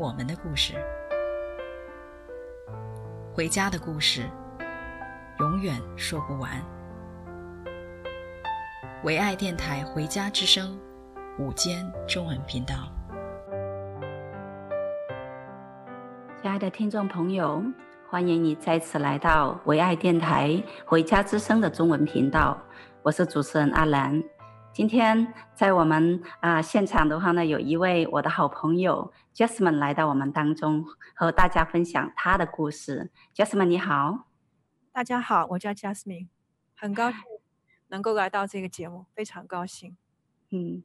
我们的故事，回家的故事，永远说不完。唯爱电台《回家之声》午间中文频道，亲爱的听众朋友，欢迎你再次来到唯爱电台《回家之声》的中文频道，我是主持人阿兰。今天在我们啊、呃、现场的话呢，有一位我的好朋友 Jasmine 来到我们当中，和大家分享她的故事。Jasmine 你好，大家好，我叫 Jasmine，很高兴能够来到这个节目，非常高兴。嗯，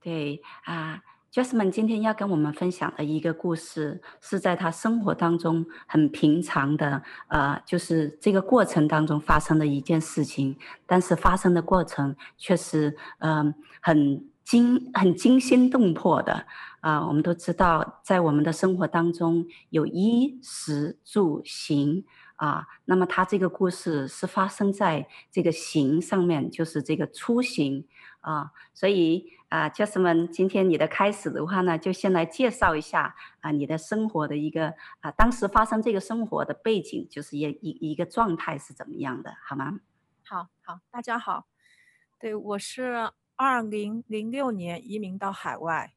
对啊。Jasmine 今天要跟我们分享的一个故事，是在他生活当中很平常的，呃，就是这个过程当中发生的一件事情，但是发生的过程却是，嗯、很惊、很惊心动魄的。啊、呃，我们都知道，在我们的生活当中有衣食住行啊、那么他这个故事是发生在这个行上面，就是这个出行啊、所以。啊，Jasmine，今天你的开始的话呢，就先来介绍一下啊，你的生活的一个啊，当时发生这个生活的背景，就是一一一个状态是怎么样的，好吗？好好，大家好，对，我是二零零六年移民到海外，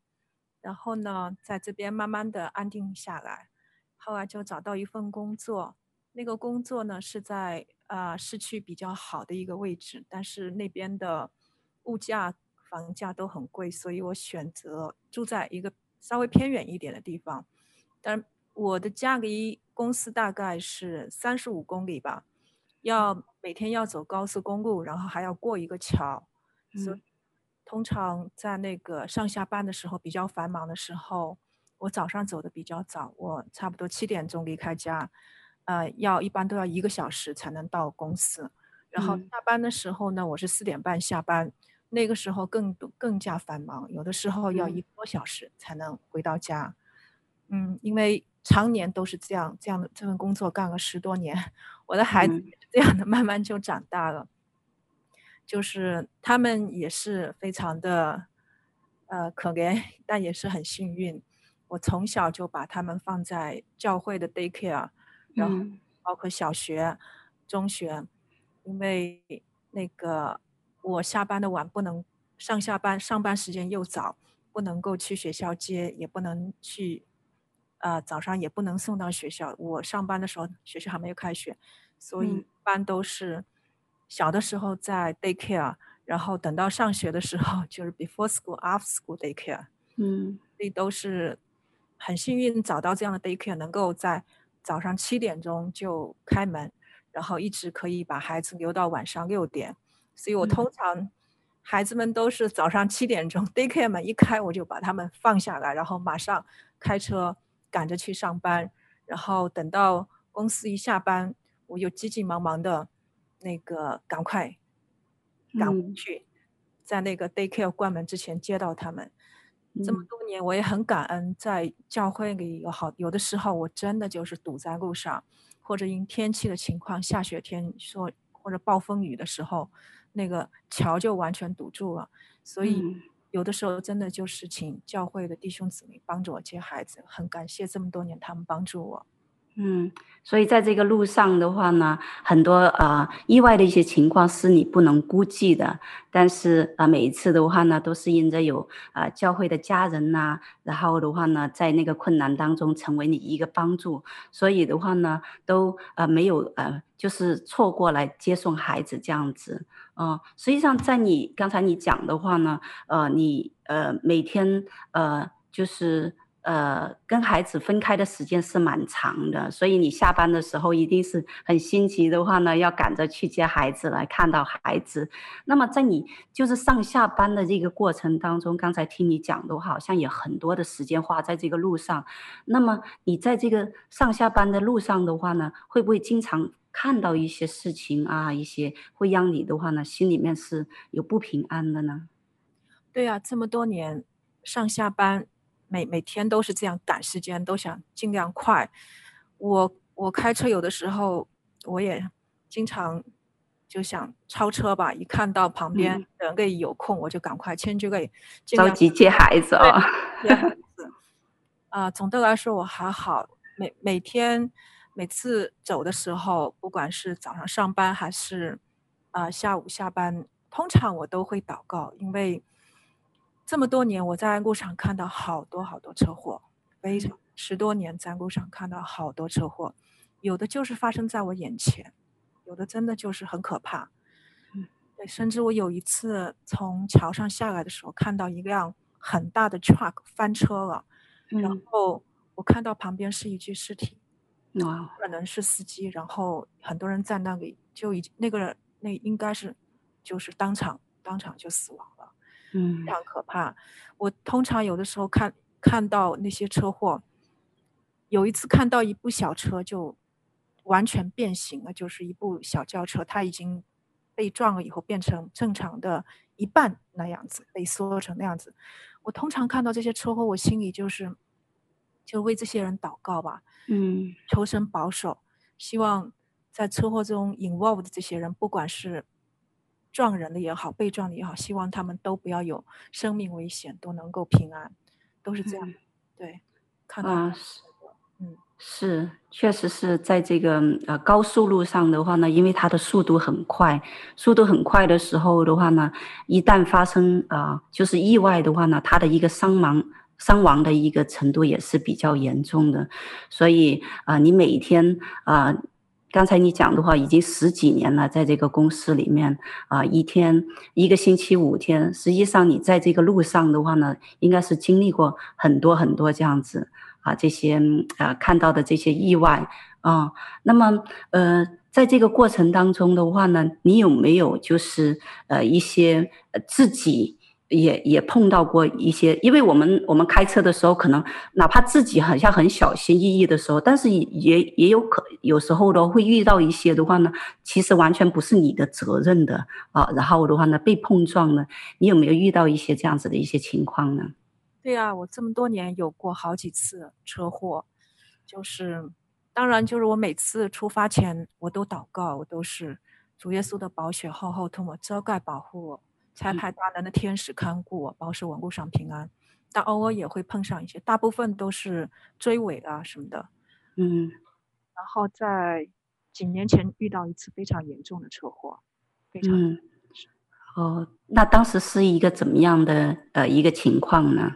然后呢，在这边慢慢的安定下来，后来就找到一份工作，那个工作呢是在啊市区比较好的一个位置，但是那边的物价。房价都很贵，所以我选择住在一个稍微偏远一点的地方。但我的家离公司大概是三十五公里吧，要每天要走高速公路，然后还要过一个桥。嗯。所以通常在那个上下班的时候比较繁忙的时候，我早上走的比较早，我差不多七点钟离开家，呃，要一般都要一个小时才能到公司。然后下班的时候呢，我是四点半下班。那个时候更更加繁忙，有的时候要一个多小时才能回到家。嗯，嗯，因为常年都是这样，这样的这份工作干了十多年，我的孩子也是这样的，慢慢就长大了。就是他们也是非常的，呃，可怜，但也是很幸运。我从小就把他们放在教会的 daycare，然后包括小学、中学，因为那个。我下班的晚，不能上下班，上班时间又早，不能够去学校接，也不能去，啊、呃，早上也不能送到学校。我上班的时候，学校还没有开学，所以一般都是小的时候在 daycare，然后等到上学的时候 就是 before school after school daycare。嗯，所以都是很幸运找到这样的 daycare，能够在早上七点钟就开门，然后一直可以把孩子留到晚上六点。所以我通常孩子们都是早上七点钟 daycare 门一开，我就把他们放下来，然后马上开车赶着去上班，然后等到公司一下班，我又急急忙忙的，那个赶快赶回去，在那个 daycare 关门之前接到他们。这么多年，我也很感恩，在教会里有好有的时候，我真的就是堵在路上，或者因天气的情况，下雪天说或者暴风雨的时候。那个桥就完全堵住了，所以有的时候真的就是请教会的弟兄姊妹帮着我接孩子，很感谢这么多年他们帮助我。嗯，所以在这个路上的话呢，很多呃意外的一些情况是你不能估计的，但是啊、每一次的话呢，都是因着有啊、教会的家人呐、然后的话呢，在那个困难当中成为你一个帮助，所以的话呢，都呃没有呃就是错过来接送孩子这样子。嗯、实际上在你刚才你讲的话呢，呃你呃每天呃就是。呃，跟孩子分开的时间是蛮长的，所以你下班的时候一定是很心急的话呢，要赶着去接孩子来看到孩子。那么在你就是上下班的这个过程当中，刚才听你讲的话，好像也很多的时间花在这个路上。那么你在这个上下班的路上的话呢，会不会经常看到一些事情啊，一些会让你的话呢，心里面是有不平安的呢？对呀，这么多年上下班。每每天都是这样赶时间，都想尽量快。我我开车有的时候，我也经常就想超车吧。一看到旁边人给有空，嗯、我就赶快牵就给着急接孩子啊。接孩子啊，总的来说我还好。每每天每次走的时候，不管是早上上班还是啊、呃、下午下班，通常我都会祷告，因为。这么多年，我在路上看到好多好多车祸，非常十多年在路上看到好多车祸，有的就是发生在我眼前，有的真的就是很可怕。对，甚至我有一次从桥上下来的时候，看到一辆很大的 truck 翻车了，然后我看到旁边是一具尸体，哇，可能是司机，然后很多人在那里，就已经那个人那应该是就是当场当场就死亡了。嗯，非常可怕。我通常有的时候看看到那些车祸，有一次看到一部小车就完全变形了，就是一部小轿车，它已经被撞了以后变成正常的一半那样子，被缩成那样子。我通常看到这些车祸，我心里就是就为这些人祷告吧，嗯，求神保守，希望在车祸中 involved 的这些人，不管是。撞人的也好，被撞的也好，希望他们都不要有生命危险，都能够平安，都是这样。嗯、对，看到啊，是，嗯，是，确实是在这个呃高速路上的话呢，因为它的速度很快，速度很快的时候的话呢，一旦发生啊、呃、就是意外的话呢，它的一个伤亡伤亡的一个程度也是比较严重的，所以啊、呃，你每一天啊。呃刚才你讲的话，已经十几年了，在这个公司里面啊，一天一个星期五天，实际上你在这个路上的话呢，应该是经历过很多很多这样子啊，这些啊看到的这些意外啊，那么呃，在这个过程当中的话呢，你有没有就是呃一些自己？也也碰到过一些，因为我们我们开车的时候，可能哪怕自己好像很小心翼翼的时候，但是也也有可有时候都会遇到一些的话呢，其实完全不是你的责任的啊。然后的话呢，被碰撞呢，你有没有遇到一些这样子的一些情况呢？对啊，我这么多年有过好几次车祸，就是当然就是我每次出发前我都祷告，我都是主耶稣的宝血厚厚涂抹遮盖保护我。差派大能的天使看顾我，保守我路上平安。但偶尔也会碰上一些，大部分都是追尾啊什么的。嗯，然后在几年前遇到一次非常严重的车祸，非常。嗯。哦，那当时是一个怎么样的呃一个情况呢？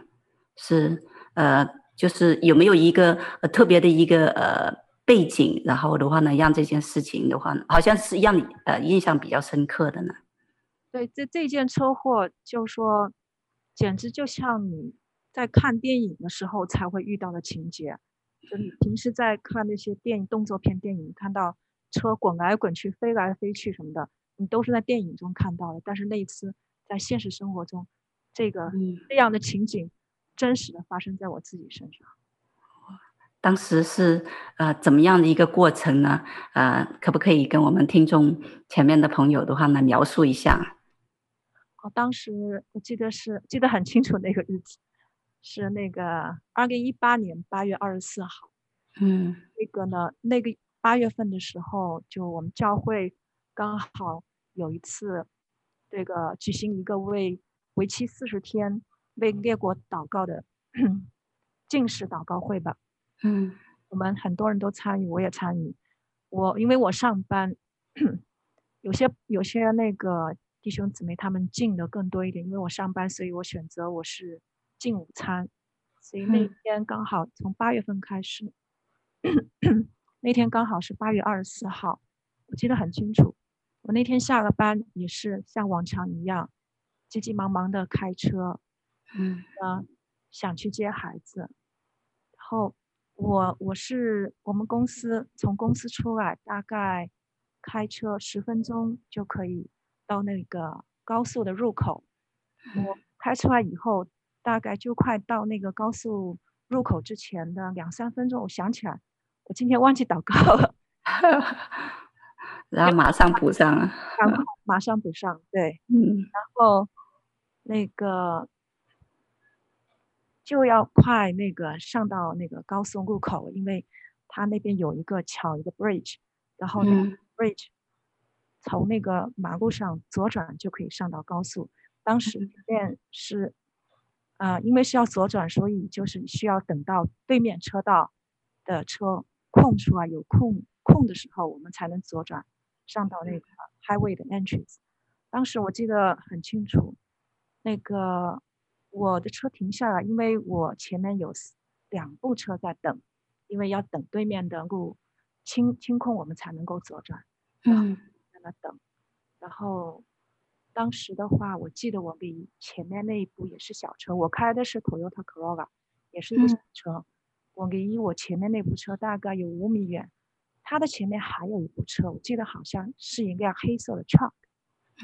是呃，就是有没有一个呃特别的一个呃背景，然后的话呢，让这件事情的话呢，好像是让你呃印象比较深刻的呢？对，这这件车祸，就说，简直就像你在看电影的时候才会遇到的情节。就你平时在看那些电影动作片电影，看到车滚来滚去、飞来飞去什么的，你都是在电影中看到的。但是那一次在现实生活中，这个这样的情景真实的发生在我自己身上。当时是呃怎么样的一个过程呢？呃，可不可以跟我们听众前面的朋友的话呢描述一下？我当时我记得是记得很清楚那个日子，是那个二零一八年八月二十四号。嗯，那个呢，那个八月份的时候，就我们教会刚好有一次这个举行一个为为期四十天为列国祷告的进士祷告会吧。嗯，我们很多人都参与，我也参与。我因为我上班，有些有些那个。弟兄姊妹，他们进的更多一点，因为我上班，所以我选择我是进午餐，所以那天刚好从八月份开始，嗯、那天刚好是八月二十四号，我记得很清楚。我那天下了班也是像往常一样，急急忙忙的开车，嗯，呃，想去接孩子，然后我我是我们公司从公司出来，大概开车十分钟就可以到那个高速的入口。我开出来以后，大概就快到那个高速入口之前的两三分钟，我想起来，我今天忘记祷告了，然后马上补上了，然后马上补上，对，嗯，然后那个就要快那个上到那个高速入口，因为它那边有一个桥，一个 bridge，然后那个 bridge 从那个马路上左转就可以上到高速。当时里面是，啊、呃，因为是要左转，所以就是需要等到对面车道的车空出来有空空的时候，我们才能左转上到那个 highway 的 entrance。当时我记得很清楚，那个我的车停下来，因为我前面有两部车在等，因为要等对面的路清清空，我们才能够左转。嗯，在那等，然后。当时的话，我记得我比前面那一部也是小车，我开的是 Toyota Corolla，也是一个小车。嗯、我离我前面那部车大概有五米远，它的前面还有一部车，我记得好像是一辆黑色的 truck。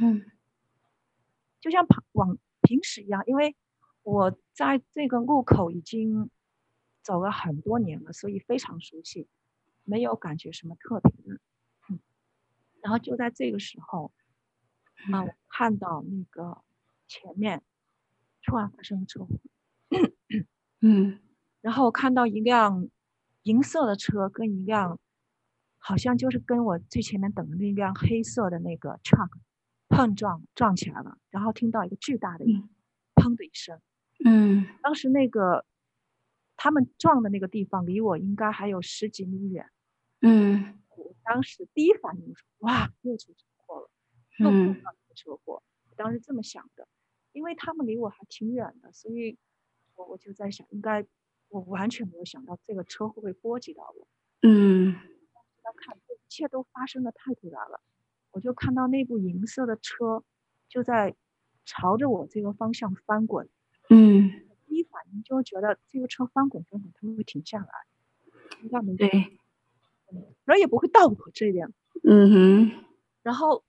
嗯，就像跑往平时一样，因为我在这个路口已经走了很多年了，所以非常熟悉，没有感觉什么特别的。嗯，然后就在这个时候。啊！我看到那个前面突然发生车祸，嗯，然后我看到一辆银色的车跟一辆好像就是跟我最前面等的那辆黑色的那个 truck 碰撞撞起来了，然后听到一个巨大的一砰的一声，嗯，当时那个他们撞的那个地方离我应该还有十几米远，嗯，我当时第一反应是哇，又出车祸了。嗯，车祸，我当时这么想的，因为他们离我还挺远的，所以我我就在想，应该我完全没有想到这个车会不会波及到我。嗯，要看这一切都发生的太突然了，我就看到那部银色的车就在朝着我这个方向翻滚。嗯，第一反应就觉得这个车翻滚之后它会停下来，应该没对，人也不会到我这边。嗯哼，然后。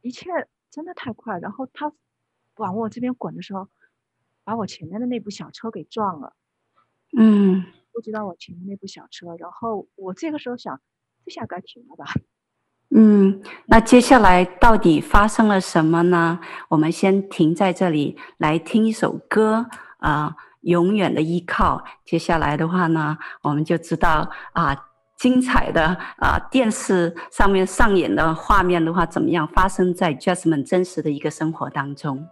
一切真的太快，然后他往我这边滚的时候，把我前面的那部小车给撞了。嗯，不知道我前面那部小车，然后我这个时候想，这下该停了吧？嗯，那接下来到底发生了什么呢？我们先停在这里，来听一首歌啊，呃，永远的依靠。接下来的话呢，我们就知道啊。精彩的啊，电视上面上演的画面的话，怎么样发生在 Jasmine 真实的一个生活当中？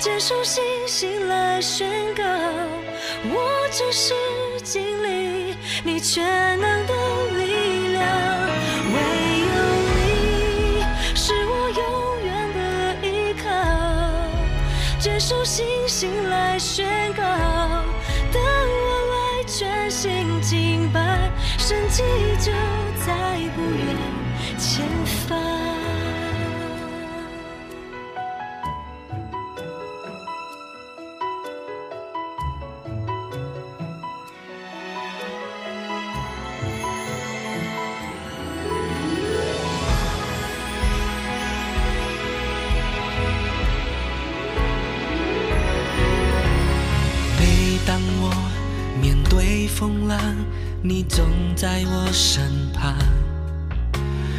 接受星星来宣告，我只是经历你全能的力量。唯有你是我永远的依靠，接受星星来宣告，你总在我身旁。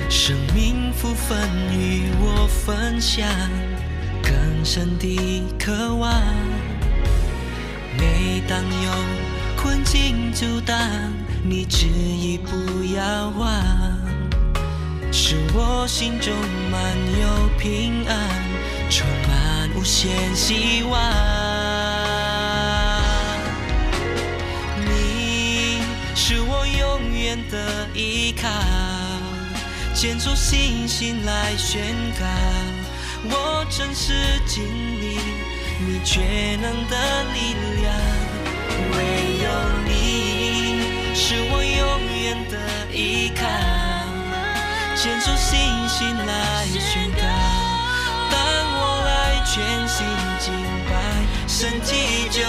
生命福分与我分享，更深的渴望。每当有困境阻挡，你执意不要忘，使我心中满有平安，充满无限希望。的依靠，牵着信心来宣告，我真实经历。你全能的力量，唯有你是我永远的依靠，牵住信心来宣告，当我来全心敬拜，神迹就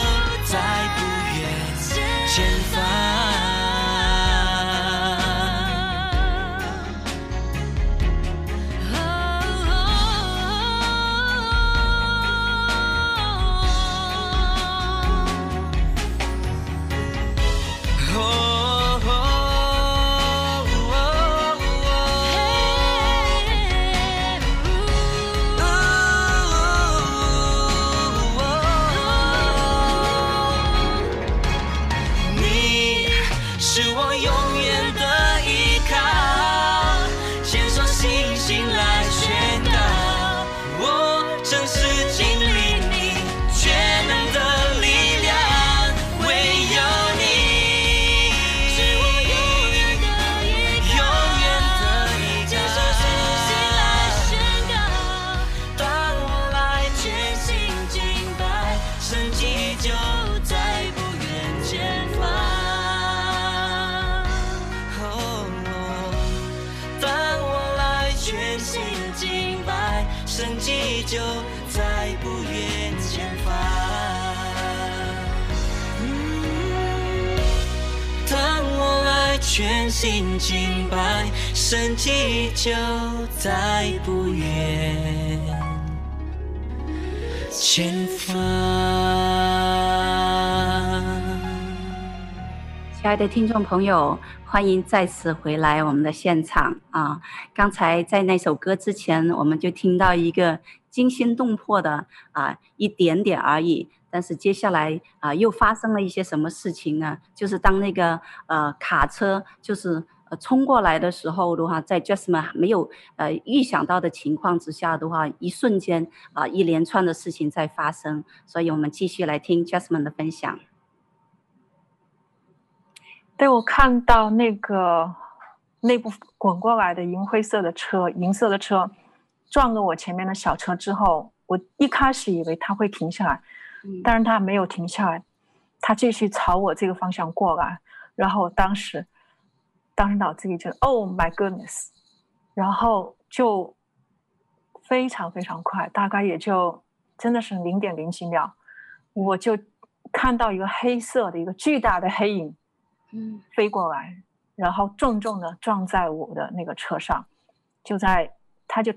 爱的听众朋友，欢迎再次回来我们的现场啊！刚才在那首歌之前，我们就听到一个惊心动魄的啊一点点而已。但是接下来啊、又发生了一些什么事情呢？就是当那个呃卡车就是呃冲过来的时候的话，在 Jasmine 没有呃预想到的情况之下的话，一瞬间啊、一连串的事情在发生。所以我们继续来听 Jasmine 的分享。对，我看到那个内部滚过来的银灰色的车，银色的车撞了我前面的小车之后，我一开始以为它会停下来。但是他没有停下来，他继续朝我这个方向过来，然后当时，当时脑子里就 “Oh my goodness”，然后就非常非常快，大概也就真的是零点零几秒，我就看到一个黑色的一个巨大的黑影，嗯，飞过来，然后重重的撞在我的那个车上，就在，他就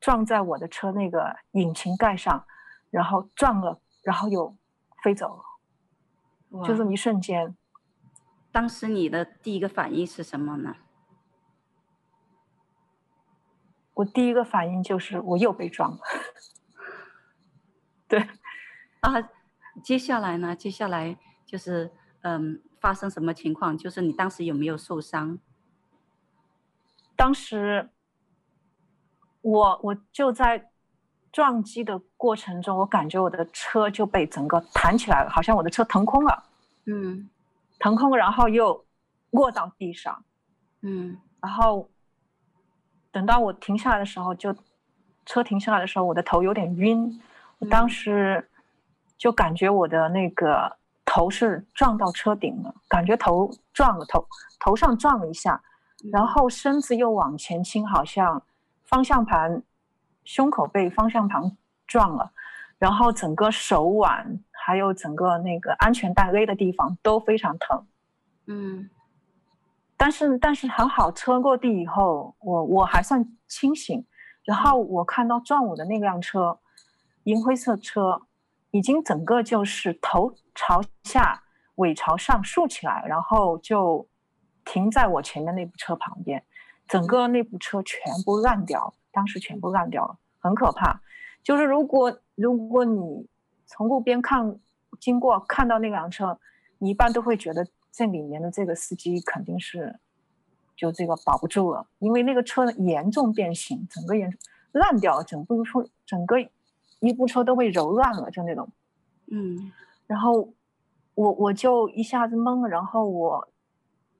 撞在我的车那个引擎盖上，然后撞了。然后又飞走了，就这么一瞬间。当时你的第一个反应是什么呢？我第一个反应就是我又被撞了。对，啊，接下来呢？接下来就是嗯，发生什么情况？就是你当时有没有受伤？当时我我就在。撞击的过程中，我感觉我的车就被整个弹起来了，好像我的车腾空了，嗯，腾空，然后又落到地上，嗯，然后等到我停下来的时候，就车停下来的时候，我的头有点晕，我当时就感觉我的那个头是撞到车顶了，感觉头撞了头，头上撞了一下，然后身子又往前倾，好像方向盘。胸口被方向盘撞了，然后整个手腕还有整个那个安全带勒的地方都非常疼。嗯，但是但是很好，车落地以后，我我还算清醒。然后我看到撞我的那辆车，银灰色车，已经整个就是头朝下尾朝上竖起来，然后就停在我前面那部车旁边，整个那部车全部烂掉，当时全部烂掉了，很可怕。就是如果如果你从路边看经过看到那辆车，你一般都会觉得这里面的这个司机肯定是就这个保不住了，因为那个车严重变形，整个严烂掉了，整部车整个一部车都被揉烂了，就那种，嗯，然后我我就一下子懵了，然后我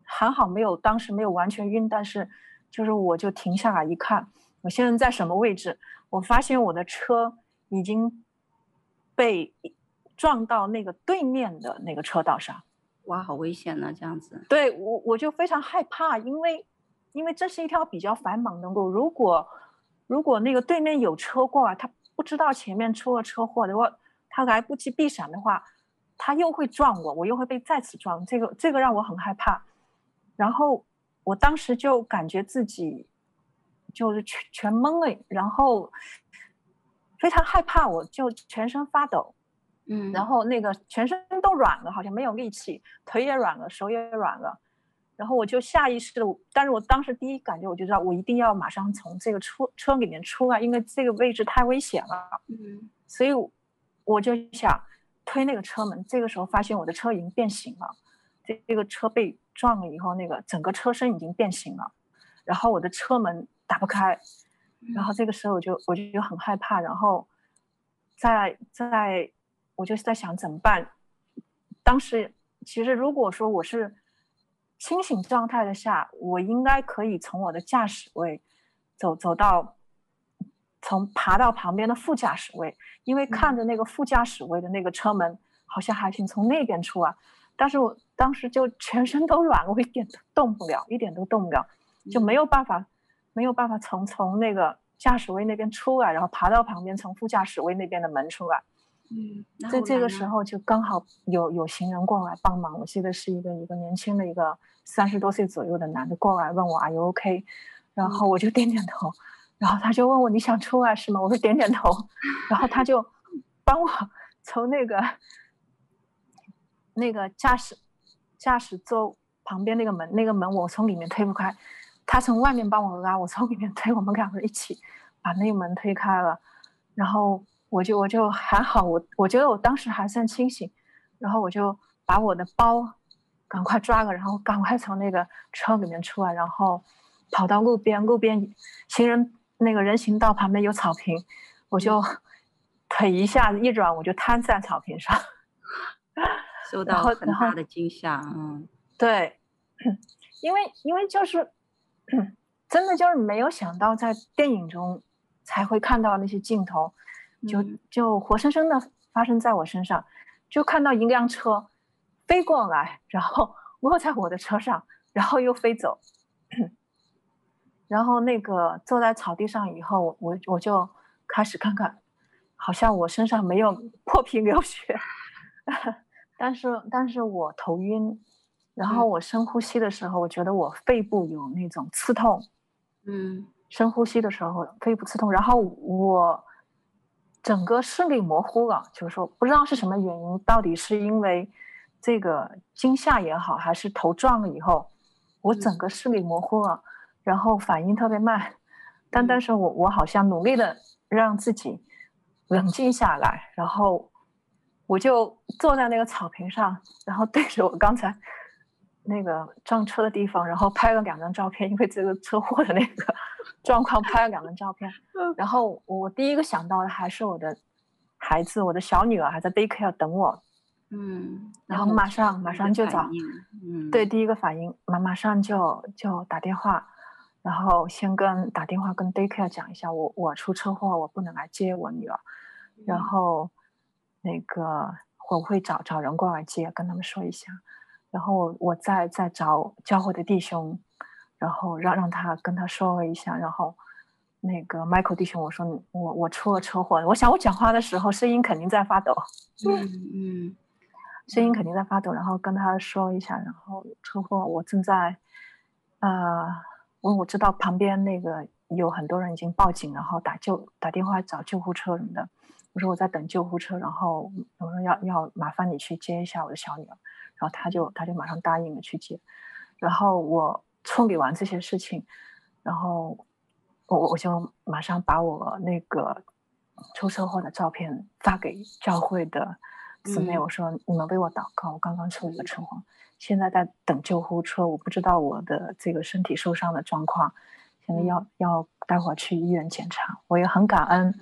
还好没有当时没有完全晕，但是就是我就停下来一看，我现在在什么位置？我发现我的车已经被撞到那个对面的那个车道上，哇，好危险啊！这样子，对我我就非常害怕，因为因为这是一条比较繁忙的路，如果如果那个对面有车过来，他不知道前面出了车祸的话，他来不及避闪的话，他又会撞我，我又会被再次撞，这个这个让我很害怕。然后我当时就感觉自己。就是全全懵了，然后非常害怕，我就全身发抖，嗯，然后那个全身都软了，好像没有力气，腿也软了，手也软了，然后我就下意识的，但是我当时第一感觉我就知道，我一定要马上从这个车车里面出来，因为这个位置太危险了，嗯，所以我就想推那个车门，这个时候发现我的车已经变形了，这这个车被撞了以后，那个整个车身已经变形了，然后我的车门。打不开，然后这个时候我就我就很害怕，然后在在我就在想怎么办。当时其实如果说我是清醒状态的下，我应该可以从我的驾驶位走走到，从爬到旁边的副驾驶位，因为看着那个副驾驶位的那个车门好像还行，从那边出啊，但是我当时就全身都软了，我一点都动不了，一点都动不了，就没有办法。没有办法从从那个驾驶位那边出来，然后爬到旁边，从副驾驶位那边的门出来。嗯，在这个时候就刚好有有行人过来帮忙。我记得是一个一个年轻的一个三十多岁左右的男的过来问我 Are you OK？然后我就点点头，嗯、然后他就问我你想出来是吗？我就点点头，然后他就帮我 从那个那个驾驶驾驶座旁边那个门那个门我从里面推不开。他从外面帮我拉，我从里面推，我们两个人一起把那个门推开了，然后我就我就还好，我我觉得我当时还算清醒，然后我就把我的包赶快抓了，然后赶快从那个车里面出来，然后跑到路边，路边行人那个人行道旁边有草坪，我就 腿一下子一软，我就瘫在草坪上，受到很大的惊吓，嗯，对，因为因为就是。真的就是没有想到，在电影中才会看到那些镜头，就就活生生的发生在我身上，就看到一辆车飞过来，然后 落在我的车上，然后又飞走，然后那个坐在草地上以后，我我就开始看看，好像我身上没有破皮流血，但是但是我头晕。然后我深呼吸的时候，我觉得我肺部有那种刺痛，嗯，深呼吸的时候肺部刺痛，然后我整个视力模糊了，就是说不知道是什么原因，到底是因为这个惊吓也好，还是头撞了以后，我整个视力模糊了，然后反应特别慢，但但是我我好像努力的让自己冷静下来，然后我就坐在那个草坪上，然后对着我刚才。那个撞车的地方，然后拍了两张照片，因为这个车祸的那个 状况拍了两张照片。然后我第一个想到的还是我的孩子，我的小女儿还在 daycare 等我。嗯，然后马上马上就找，嗯，对，第一个反应马马上就就打电话，然后先跟打电话跟 daycare 讲一下，我我出车祸，我不能来接我女儿，然后那个我会找找人过来接，跟他们说一下。然后我再再找教会的弟兄，然后让让他跟他说了一下，然后那个 Michael 弟兄，我说我我出了车祸，我想我讲话的时候声音肯定在发抖，嗯嗯，声音肯定在发抖，然后跟他说一下，然后车祸我正在，呃，我我知道旁边那个有很多人已经报警，然后打救打电话找救护车什么的，我说我在等救护车，然后我说要要麻烦你去接一下我的小女儿。然后他就他就马上答应了去接。然后我处理完这些事情，然后我我就马上把我那个出车祸的照片发给教会的姊妹，我说你们为我祷告，我刚刚出了一个车祸，现在在等救护车，我不知道我的这个身体受伤的状况，现在要要待会儿去医院检查。我也很感恩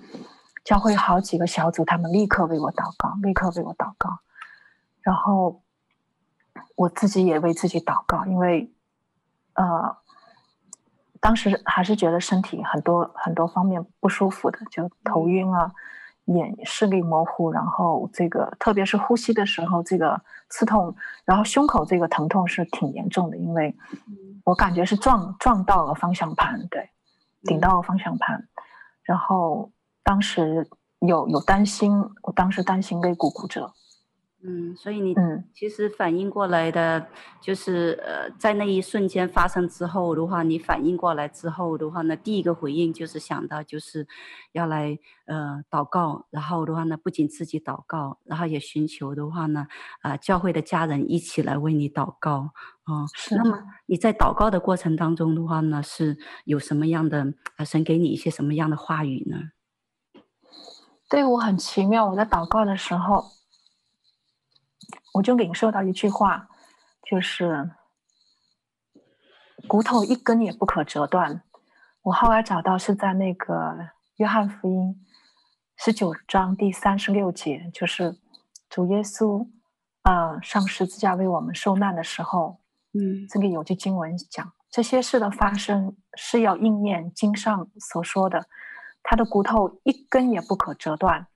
教会好几个小组，他们立刻为我祷告，立刻为我祷告，然后。我自己也为自己祷告，因为，呃，当时还是觉得身体很多很多方面不舒服的，就头晕啊，眼视力模糊，然后这个特别是呼吸的时候这个刺痛，然后胸口这个疼痛是挺严重的，因为我感觉是撞撞到了方向盘，对，顶到了方向盘，然后当时有有担心，我当时担心肋骨骨折。嗯，所以你其实反应过来的，就是、嗯、呃，在那一瞬间发生之后的话，你反应过来之后的话呢，第一个回应就是想到就是要来呃祷告，然后的话呢，不仅自己祷告，然后也寻求的话呢，啊、呃，教会的家人一起来为你祷告啊。那么你在祷告的过程当中的话呢，是有什么样的啊？神给你一些什么样的话语呢？对，我很奇妙，我在祷告的时候。我就领受到一句话，就是骨头一根也不可折断。我后来找到是在那个约翰福音十九章第三十六节，就是主耶稣啊、呃、上十字架为我们受难的时候，嗯，这里有句经文讲，这些事的发生是要应验经上所说的，他的骨头一根也不可折断。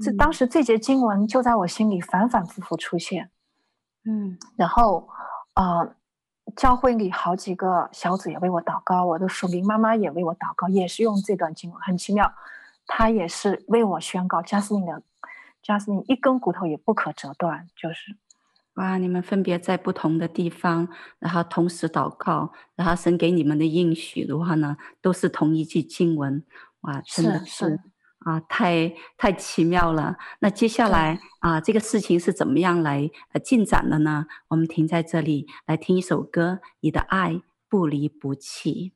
这当时这节经文就在我心里反反复复出现，嗯，然后，呃，教会里好几个小组也为我祷告，我的属灵妈妈也为我祷告，也是用这段经文，很奇妙，她也是为我宣告，加斯林的，加斯林一根骨头也不可折断，就是，哇，你们分别在不同的地方，然后同时祷告，然后神给你们的应许的话呢，都是同一句经文，哇，真的是。啊，太太奇妙了！那接下来啊，这个事情是怎么样来呃进展的呢？我们停在这里，来听一首歌，《你的爱不离不弃》。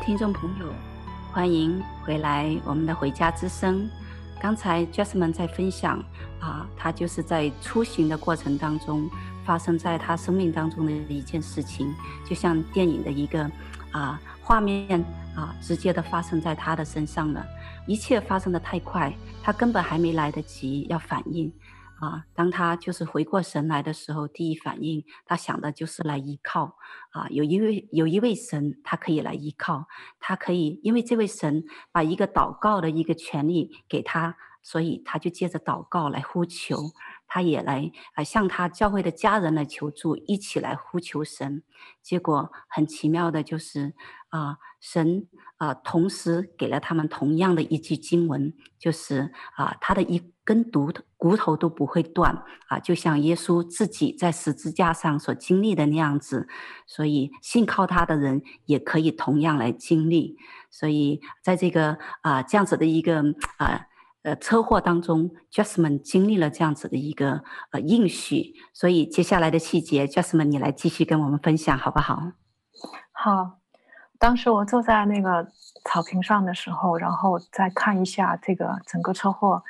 听众朋友，欢迎回来我们的回家之声。刚才 Jasmine 在分享啊，他就是在出行的过程当中，发生在他生命当中的一件事情，就像电影的一个啊画面啊，直接的发生在他的身上了。一切发生的太快，他根本还没来得及要反应。啊，当他就是回过神来的时候，第一反应他想的就是来依靠啊，有一位有一位神，他可以来依靠，他可以因为这位神把一个祷告的一个权利给他，所以他就借着祷告来呼求，他也来啊向他教会的家人来求助，一起来呼求神。结果很奇妙的就是啊，神啊同时给了他们同样的一句经文，就是啊他的一。根骨头骨头都不会断啊，就像耶稣自己在十字架上所经历的那样子，所以信靠他的人也可以同样来经历。所以在这个啊这样子的一个啊呃车祸当中，Jasmine 经历了这样子的一个呃应许。所以接下来的细节，Jasmine 你来继续跟我们分享好不好？好，当时我坐在那个草坪上的时候，然后再看一下这个整个车祸。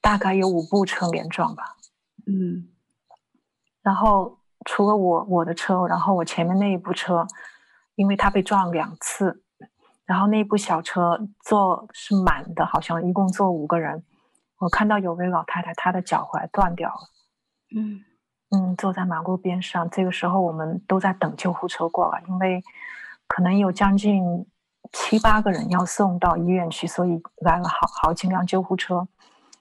大概有五部车连撞吧，嗯，然后除了我我的车，然后我前面那一部车，因为它被撞两次，然后那一部小车坐是满的，好像一共坐五个人。我看到有位老太太，她的脚踝断掉了，嗯嗯，坐在马路边上。这个时候我们都在等救护车过来，因为可能有将近七八个人要送到医院去，所以来了好好几辆救护车。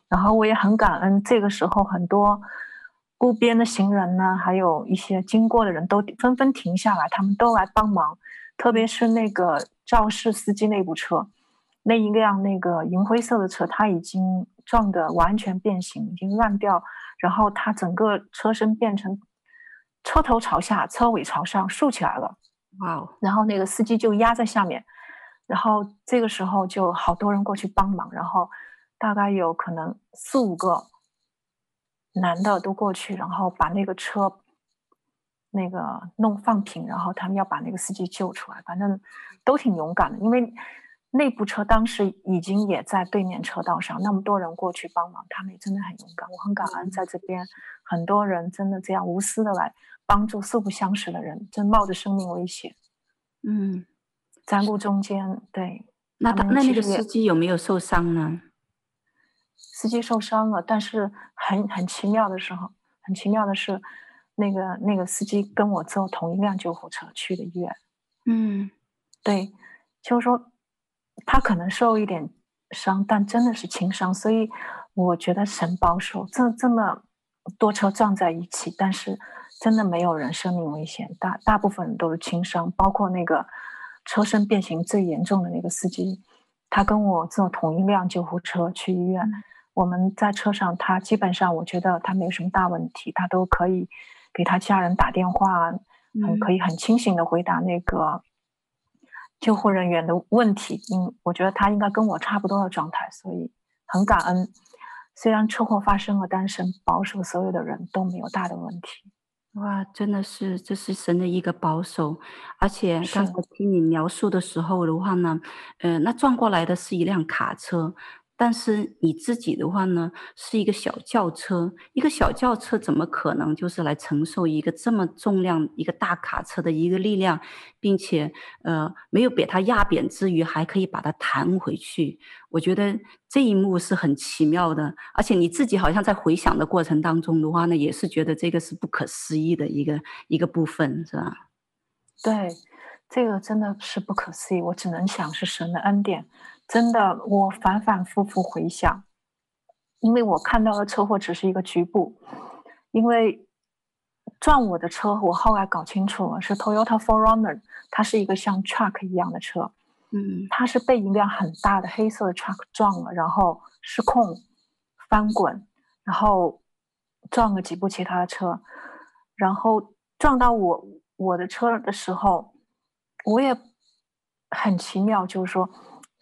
然后我也很感恩，这个时候很多路边的行人呢，还有一些经过的人都纷纷停下来，他们都来帮忙。特别是那个肇事司机那部车，那一辆那个银灰色的车，它已经撞得完全变形，已经烂掉，然后它整个车身变成车头朝下，车尾朝上竖起来了。哇哦！然后那个司机就压在下面，然后这个时候就好多人过去帮忙，然后。大概有可能四五个男的都过去，然后把那个车那个弄放平，然后他们要把那个司机救出来。反正都挺勇敢的，因为那部车当时已经也在对面车道上，那么多人过去帮忙，他们也真的很勇敢。我很感恩在这边，很多人真的这样无私的来帮助素不相识的人，真冒着生命危险。嗯，在路中间，对。那他那那个司机有没有受伤呢？司机受伤了，但是很很奇妙的时候，很奇妙的是，那个那个司机跟我坐同一辆救护车去的医院。嗯，对，就是说他可能受一点伤，但真的是轻伤，所以我觉得神保守，这这么多车撞在一起，但是真的没有人生命危险，大大部分人都是轻伤，包括那个车身变形最严重的那个司机，他跟我坐同一辆救护车去医院。嗯、我们在车上，他基本上我觉得他没有什么大问题，他都可以给他家人打电话，很，可以很清醒的回答那个救护人员的问题。嗯，我觉得他应该跟我差不多的状态，所以很感恩。虽然车祸发生了，但是保守所有的人都没有大的问题。哇，真的是，这是神的一个保守，而且刚才听你描述的时候的话呢，呃，那撞过来的是一辆卡车。但是你自己的话呢，是一个小轿车，一个小轿车怎么可能就是来承受一个这么重量一个大卡车的一个力量，并且呃没有被它压扁之余，还可以把它弹回去。我觉得这一幕是很奇妙的，而且你自己好像在回想的过程当中的话呢，也是觉得这个是不可思议的一个一个部分，是吧？对，这个真的是不可思议，我只能想是神的恩典。真的，我反反复复回想，因为我看到的车祸只是一个局部，因为撞我的车，我后来搞清楚了是 Toyota 4Runner，它是一个像 truck 一样的车，嗯，它是被一辆很大的黑色的 truck 撞了，然后失控翻滚，然后撞了几部其他的车，然后撞到我我的车的时候，我也很奇妙，就是说。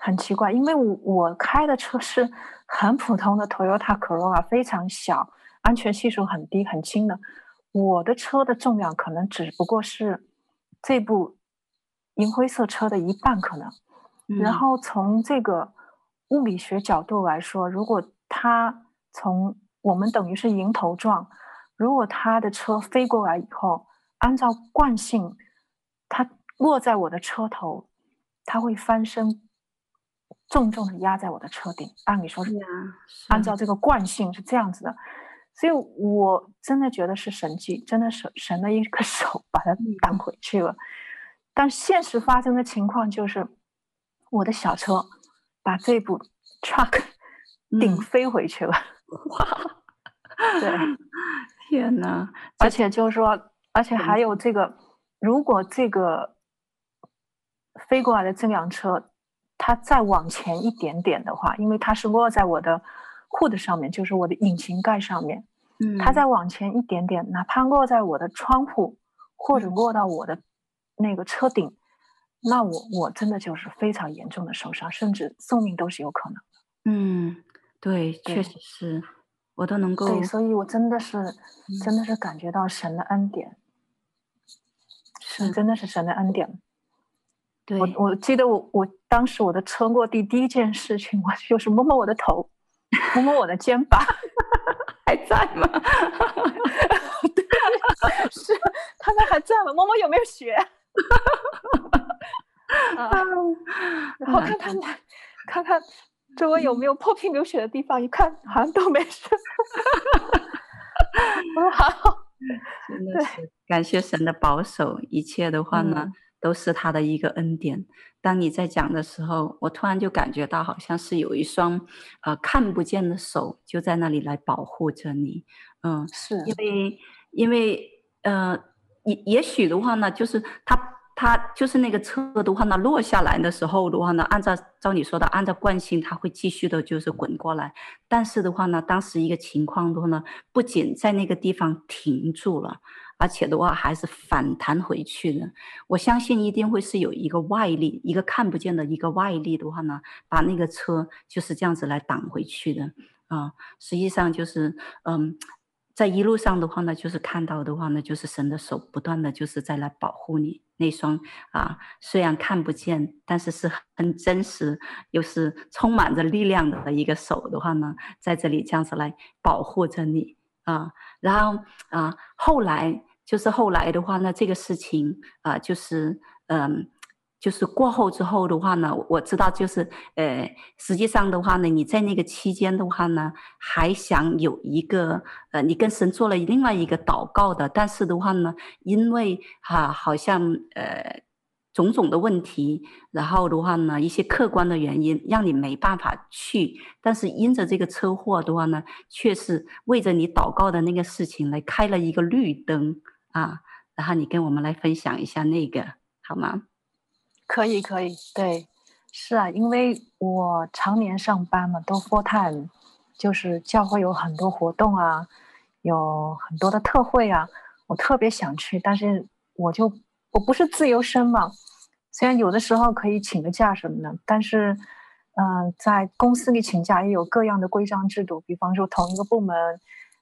很奇怪，因为我我开的车是很普通的 Toyota Corolla，非常小，安全系数很低，很轻的。我的车的重量可能只不过是这部银灰色车的一半可能。嗯。然后从这个物理学角度来说，如果它从我们等于是迎头撞，如果他的车飞过来以后，按照惯性，它落在我的车头，它会翻身。重重的压在我的车顶，按理说是按照这个惯性是这样子的，所以我真的觉得是神迹，真的是神的一个 手把它挡回去了。但现实发生的情况就是，我的小车把这部 truck 顶飞回去了。哇！对，天哪！而且就是说，而且还有这个，如果这个飞过来的这辆车。它再往前一点点的话，因为它是落在我的 hood 上面，就是我的引擎盖上面。嗯，它再往前一点点，哪怕落在我的窗户，或者落到我的那个车顶，嗯、那我我真的就是非常严重的受伤，甚至送命都是有可能的。嗯，对，确实是，我都能够。对，所以我真的是，真的是感觉到神的恩典，是真的是神的恩典。对，我我记得我我当时我的车落地第一件事情，我就是摸摸我的头，摸摸我的肩膀，还在吗？对，是他们还在吗？摸摸有没有血？啊，然后看看看看周围有没有破皮流血的地方，一看好像都没事。好，真的是感谢神的保守，一切的话呢。嗯都是他的一个恩典。当你在讲的时候，我突然就感觉到好像是有一双呃看不见的手就在那里来保护着你。嗯，是因为因为呃也也许的话呢，就是他他就是那个车的话呢落下来的时候的话呢，按照照你说的，按照惯性，他会继续的就是滚过来。但是的话呢，当时一个情况的话呢，不仅在那个地方停住了。而且的话还是反弹回去的，我相信一定会是有一个外力，一个看不见的一个外力的话呢，把那个车就是这样子来挡回去的啊。实际上就是，嗯，在一路上的话呢，就是看到的话呢，就是神的手不断的就是在来保护你那双啊，虽然看不见，但是是很真实又是充满着力量的一个手的话呢，在这里这样子来保护着你。啊，然后啊，后来就是后来的话呢，这个事情啊，就是嗯，就是过后之后的话呢，我知道就是呃，实际上的话呢，你在那个期间的话呢，还想有一个呃，你跟神做了另外一个祷告的，但是的话呢，因为哈、好像呃。种种的问题，然后的话呢，一些客观的原因让你没办法去，但是因着这个车祸的话呢，却是为着你祷告的那个事情来开了一个绿灯啊，然后你跟我们来分享一下那个好吗？可以，可以，对，是啊，因为我常年上班嘛，都 full time，就是教会有很多活动啊，有很多的特会啊，我特别想去，但是我就我不是自由身嘛，虽然有的时候可以请个假什么的，但是，嗯、在公司里请假也有各样的规章制度，比方说同一个部门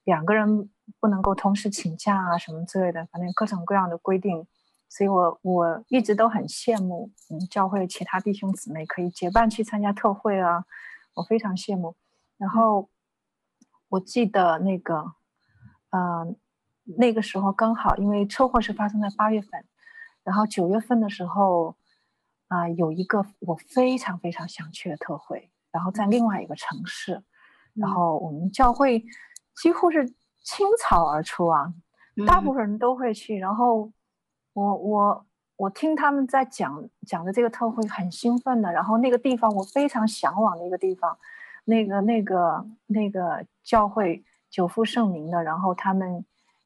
两个人不能够同时请假啊，什么之类的，反正各种各样的规定。所以我我一直都很羡慕，嗯，教会其他弟兄姊妹可以结伴去参加特会啊，我非常羡慕。然后我记得那个，呃，那个时候刚好因为车祸是发生在八月份，然后九月份的时候，啊、呃，有一个我非常非常想去的特会，然后在另外一个城市，然后我们教会几乎是倾巢而出啊，大部分人都会去，然后。我我我听他们在讲讲的这个特会很兴奋的，然后那个地方我非常向往的一个地方，那个那个那个教会久负盛名的，然后他们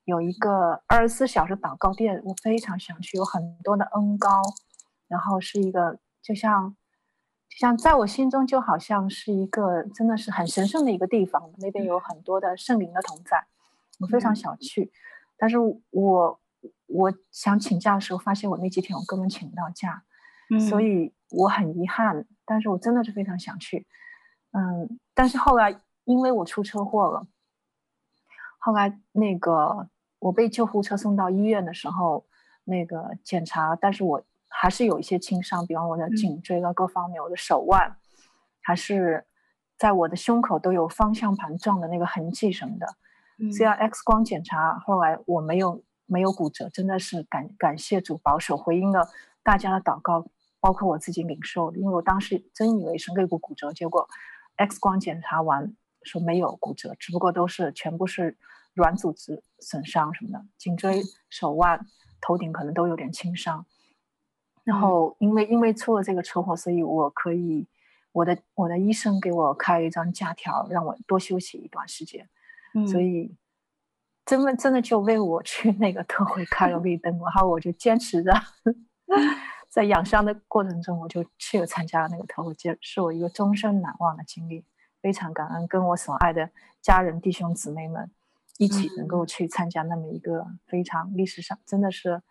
有一个二十四小时祷告店，我非常想去，有很多的恩高，然后是一个就像就像在我心中就好像是一个真的是很神圣的一个地方，那边有很多的圣灵的同在，我非常想去，嗯、但是我。我想请假的时候，发现我那几天我根本请不到假，嗯，所以我很遗憾。但是我真的是非常想去，嗯，但是后来因为我出车祸了，后来那个我被救护车送到医院的时候，那个检查，但是我还是有一些轻伤，比方我的颈椎啊各方面，嗯，我的手腕，还是在我的胸口都有方向盘撞的那个痕迹什么的。虽然 X 光检查，后来我没有。没有骨折，真的是感感谢主保守，回应了大家的祷告，包括我自己领受的。因为我当时真以为是肋骨骨折，结果 X 光检查完说没有骨折，只不过都是全部是软组织损伤什么的，颈椎、手腕、头顶可能都有点轻伤。然后因为因为出了这个车祸，所以我可以我的我的医生给我开了一张假条，让我多休息一段时间。嗯，所以。真的真的就为我去那个特会开了绿灯，然后我就坚持着，在养伤的过程中，我就去了参加了那个特会，是我一个终身难忘的经历。非常感恩跟我所爱的家人弟兄姊妹们一起能够去参加那么一个非常历史上真的是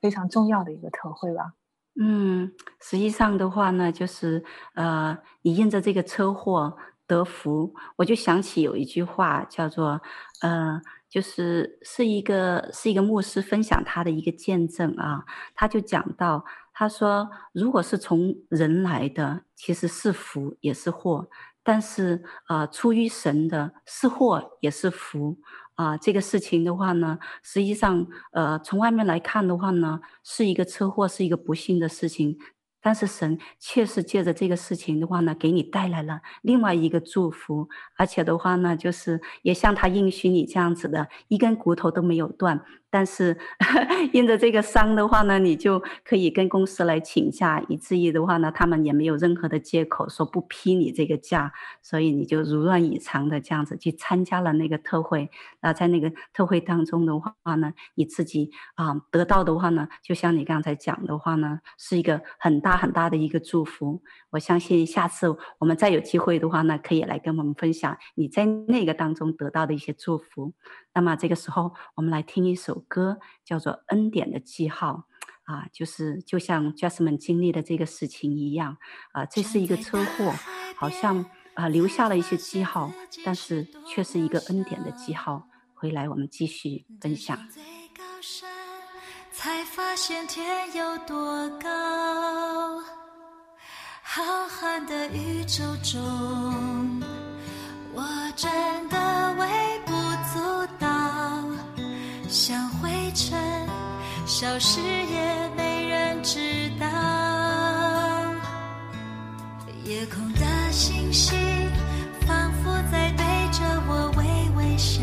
非常重要的一个特会吧。嗯，实际上的话呢，就是呃，你因着这个车祸得福，我就想起有一句话叫做呃。就是是一个是一个牧师分享他的一个见证啊，他就讲到，他说，如果是从人来的，其实是福也是祸，但是啊、呃，出于神的是祸也是福啊、这个事情的话呢，实际上呃，从外面来看的话呢，是一个车祸，是一个不幸的事情。但是神确实借着这个事情的话呢，给你带来了另外一个祝福，而且的话呢，就是也像他应许你这样子的，一根骨头都没有断。但是 因着这个伤的话呢，你就可以跟公司来请假，以至于的话呢，他们也没有任何的借口说不批你这个假，所以你就如愿以偿的这样子去参加了那个特会。那在那个特会当中的话呢，你自己啊得到的话呢，就像你刚才讲的话呢，是一个很大很大的一个祝福。我相信下次我们再有机会的话呢，可以来跟我们分享你在那个当中得到的一些祝福。那么这个时候，我们来听一首歌，叫做《恩典的记号》啊，就是就像 Jasmine 经历的这个事情一样啊，这是一个车祸，好像啊留下了一些记号，但是却是一个恩典的记号。回来我们继续分享。才发现天有多高，浩瀚的宇宙中，我真的微不足道。像灰尘，消失也没人知道。夜空的星星，仿佛在对着我微微笑，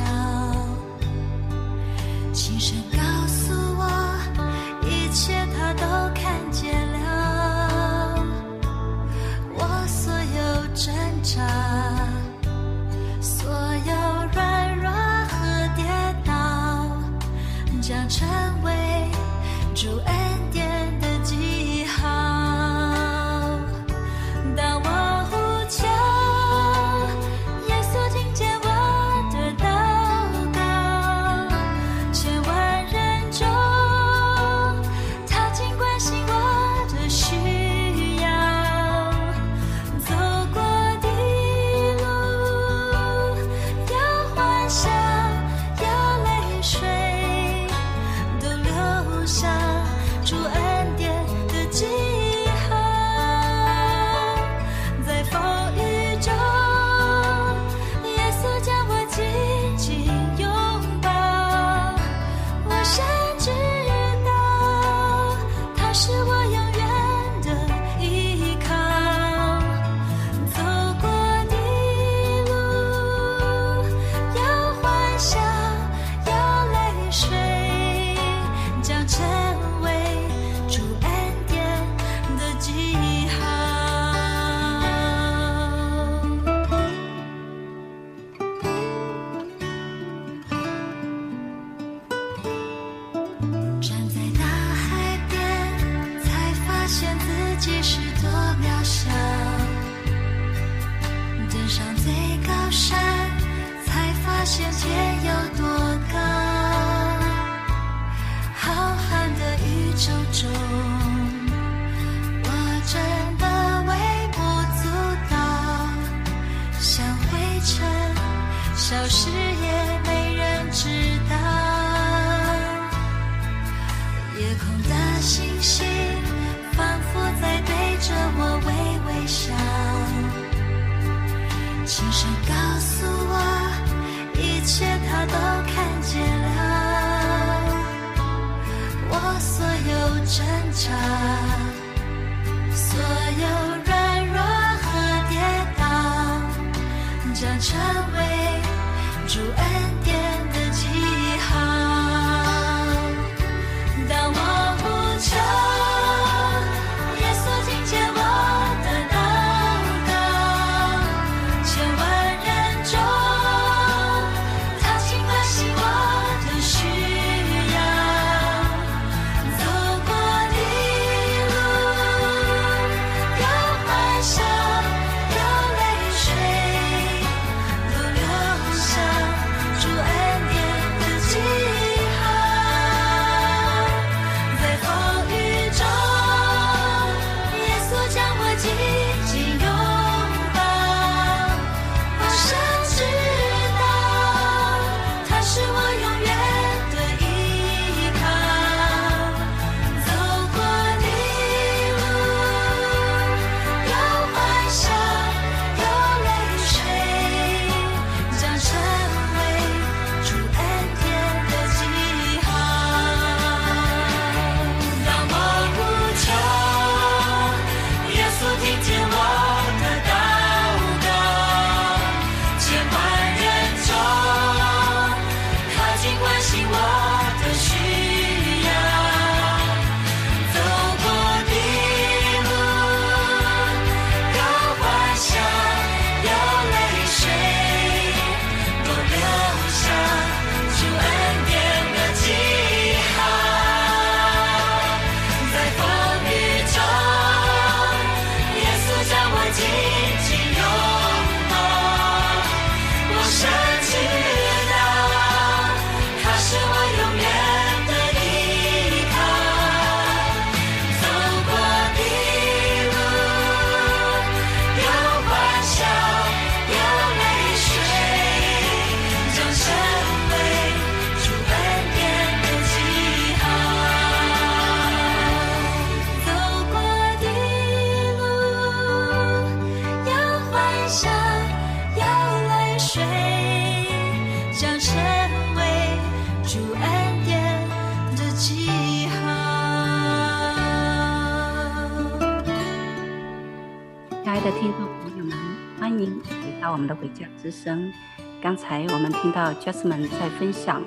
之声，刚才我们听到 Jasmine 在分享，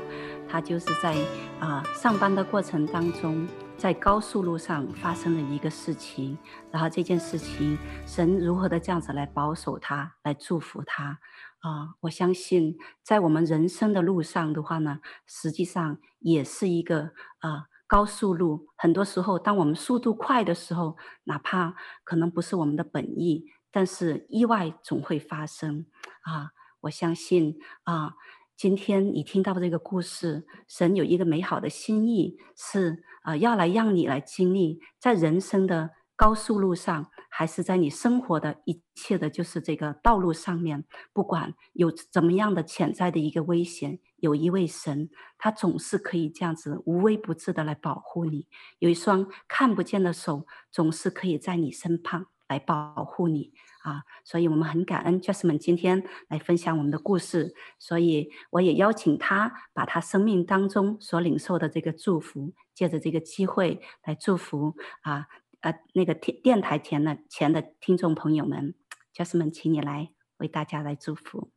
他就是在啊、上班的过程当中在高速路上发生了一个事情，然后这件事情，神如何的这样子来保守他，来祝福他啊！我相信在我们人生的路上的话呢，实际上也是一个啊高速路。很多时候，当我们速度快的时候，哪怕可能不是我们的本意，但是意外总会发生啊！我相信啊。今天你听到这个故事，神有一个美好的心意，是啊、要来让你来经历在人生的高速路上，还是在你生活的一切的，就是这个道路上面，不管有怎么样的潜在的一个危险，有一位神，他总是可以这样子无微不至的来保护你，有一双看不见的手，总是可以在你身旁来保护你。啊，所以我们很感恩 Jasmine 今天来分享我们的故事，所以我也邀请他把他生命当中所领受的这个祝福，借着这个机会来祝福啊呃那个电电台前的前的听众朋友们，Jasmine，请你来为大家来祝福。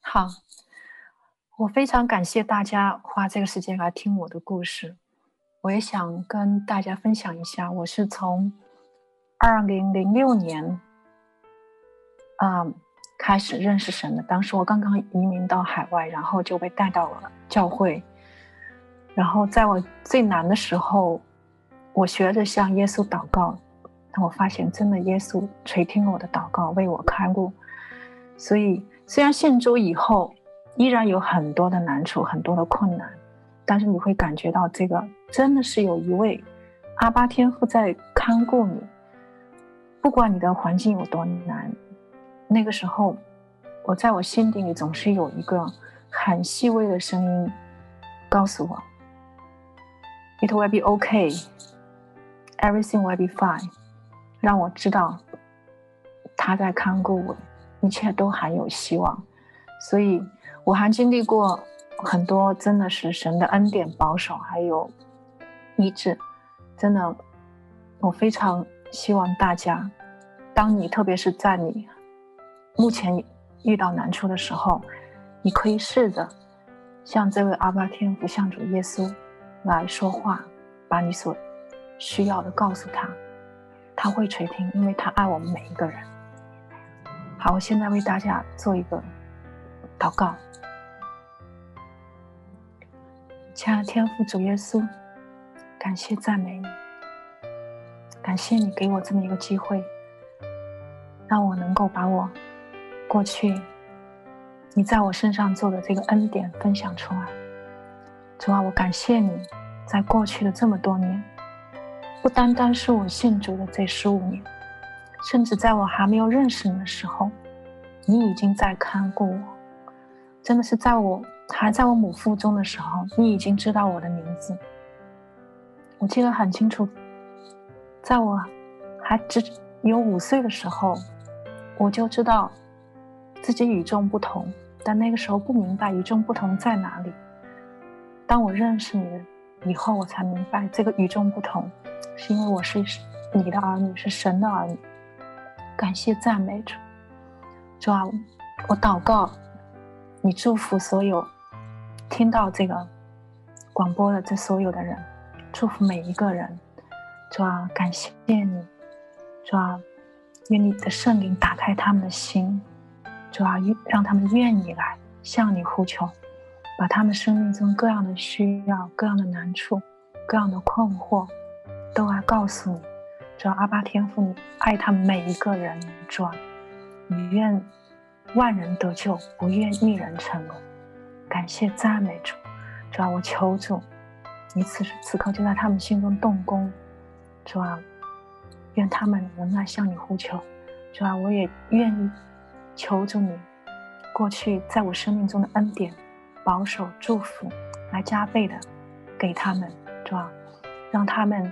好，我非常感谢大家花这个时间来听我的故事，我也想跟大家分享一下，我是从二零零六年。啊、嗯，开始认识神的。当时我刚刚移民到海外，然后就被带到了教会。然后在我最难的时候，我学着向耶稣祷告。但我发现，真的耶稣垂听了我的祷告，为我开路。所以，虽然信主以后依然有很多的难处，很多的困难，但是你会感觉到，这个真的是有一位阿巴天父在看顾你，不管你的环境有多难。那个时候，我在我心底里总是有一个很细微的声音，告诉我：“It will be okay, everything will be fine。”让我知道他在看顾我，一切都还有希望。所以我还经历过很多，真的是神的恩典保守，还有医治。真的，我非常希望大家，当你特别是在你。目前遇到难处的时候，你可以试着向这位阿巴天父、向主耶稣来说话，把你所需要的告诉他，他会垂听，因为他爱我们每一个人。好，我现在为大家做一个祷告。亲爱的天父主耶稣，感谢赞美你，感谢你给我这么一个机会，让我能够把我。过去，你在我身上做的这个恩典分享出来，主啊，我感谢你，在过去的这么多年，不单单是我信主的这十五年，甚至在我还没有认识你的时候，你已经在看顾我。真的是在我还在我母腹中的时候，你已经知道我的名字。我记得很清楚，在我还只有五岁的时候，我就知道。自己与众不同，但那个时候不明白与众不同在哪里。当我认识你以后，我才明白这个与众不同，是因为我是你的儿女，是神的儿女。感谢赞美主，主啊，我祷告，你祝福所有听到这个广播的这所有的人，祝福每一个人。主啊，感谢你，主啊，愿你的圣灵打开他们的心。主啊，让他们愿意来向你呼求，把他们生命中各样的需要、各样的难处、各样的困惑，都来告诉你。主啊，阿爸天父，你爱他们每一个人。主啊，你愿万人得救，不愿一人沉沦。感谢赞美主。主啊，我求主，你此时此刻就在他们心中动工。主啊，愿他们仍然向你呼求。主啊，我也愿意。求助你，过去在我生命中的恩典、保守、祝福，来加倍的给他们，主啊，让他们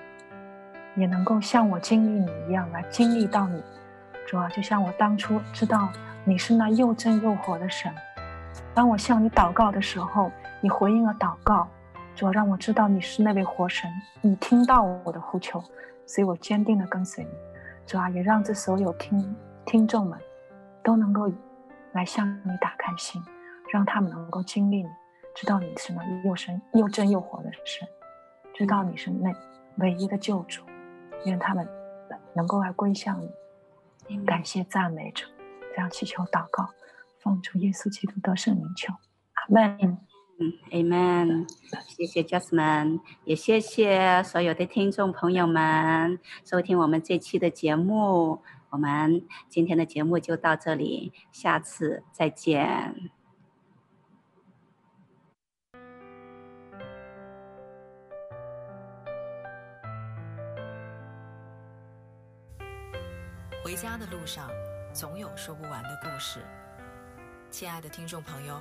也能够像我经历你一样来经历到你，主啊，就像我当初知道你是那又真又活的神，当我向你祷告的时候，你回应了祷告，主啊，让我知道你是那位活神，你听到我的呼求，所以我坚定的跟随你，主啊，也让这所有听听众们。都能够来向你打开心，让他们能够经历你，知道你是那又神又真又活的神，知道你是那唯一的救主，愿他们能够来归向你，感谢赞美主，这样祈求祷告，奉主耶稣基督得胜名求，阿门。嗯，Amen。谢谢 Jasmine，也谢谢所有的听众朋友们收听我们这期的节目。我们今天的节目就到这里，下次再见。回家的路上，总有说不完的故事。亲爱的听众朋友，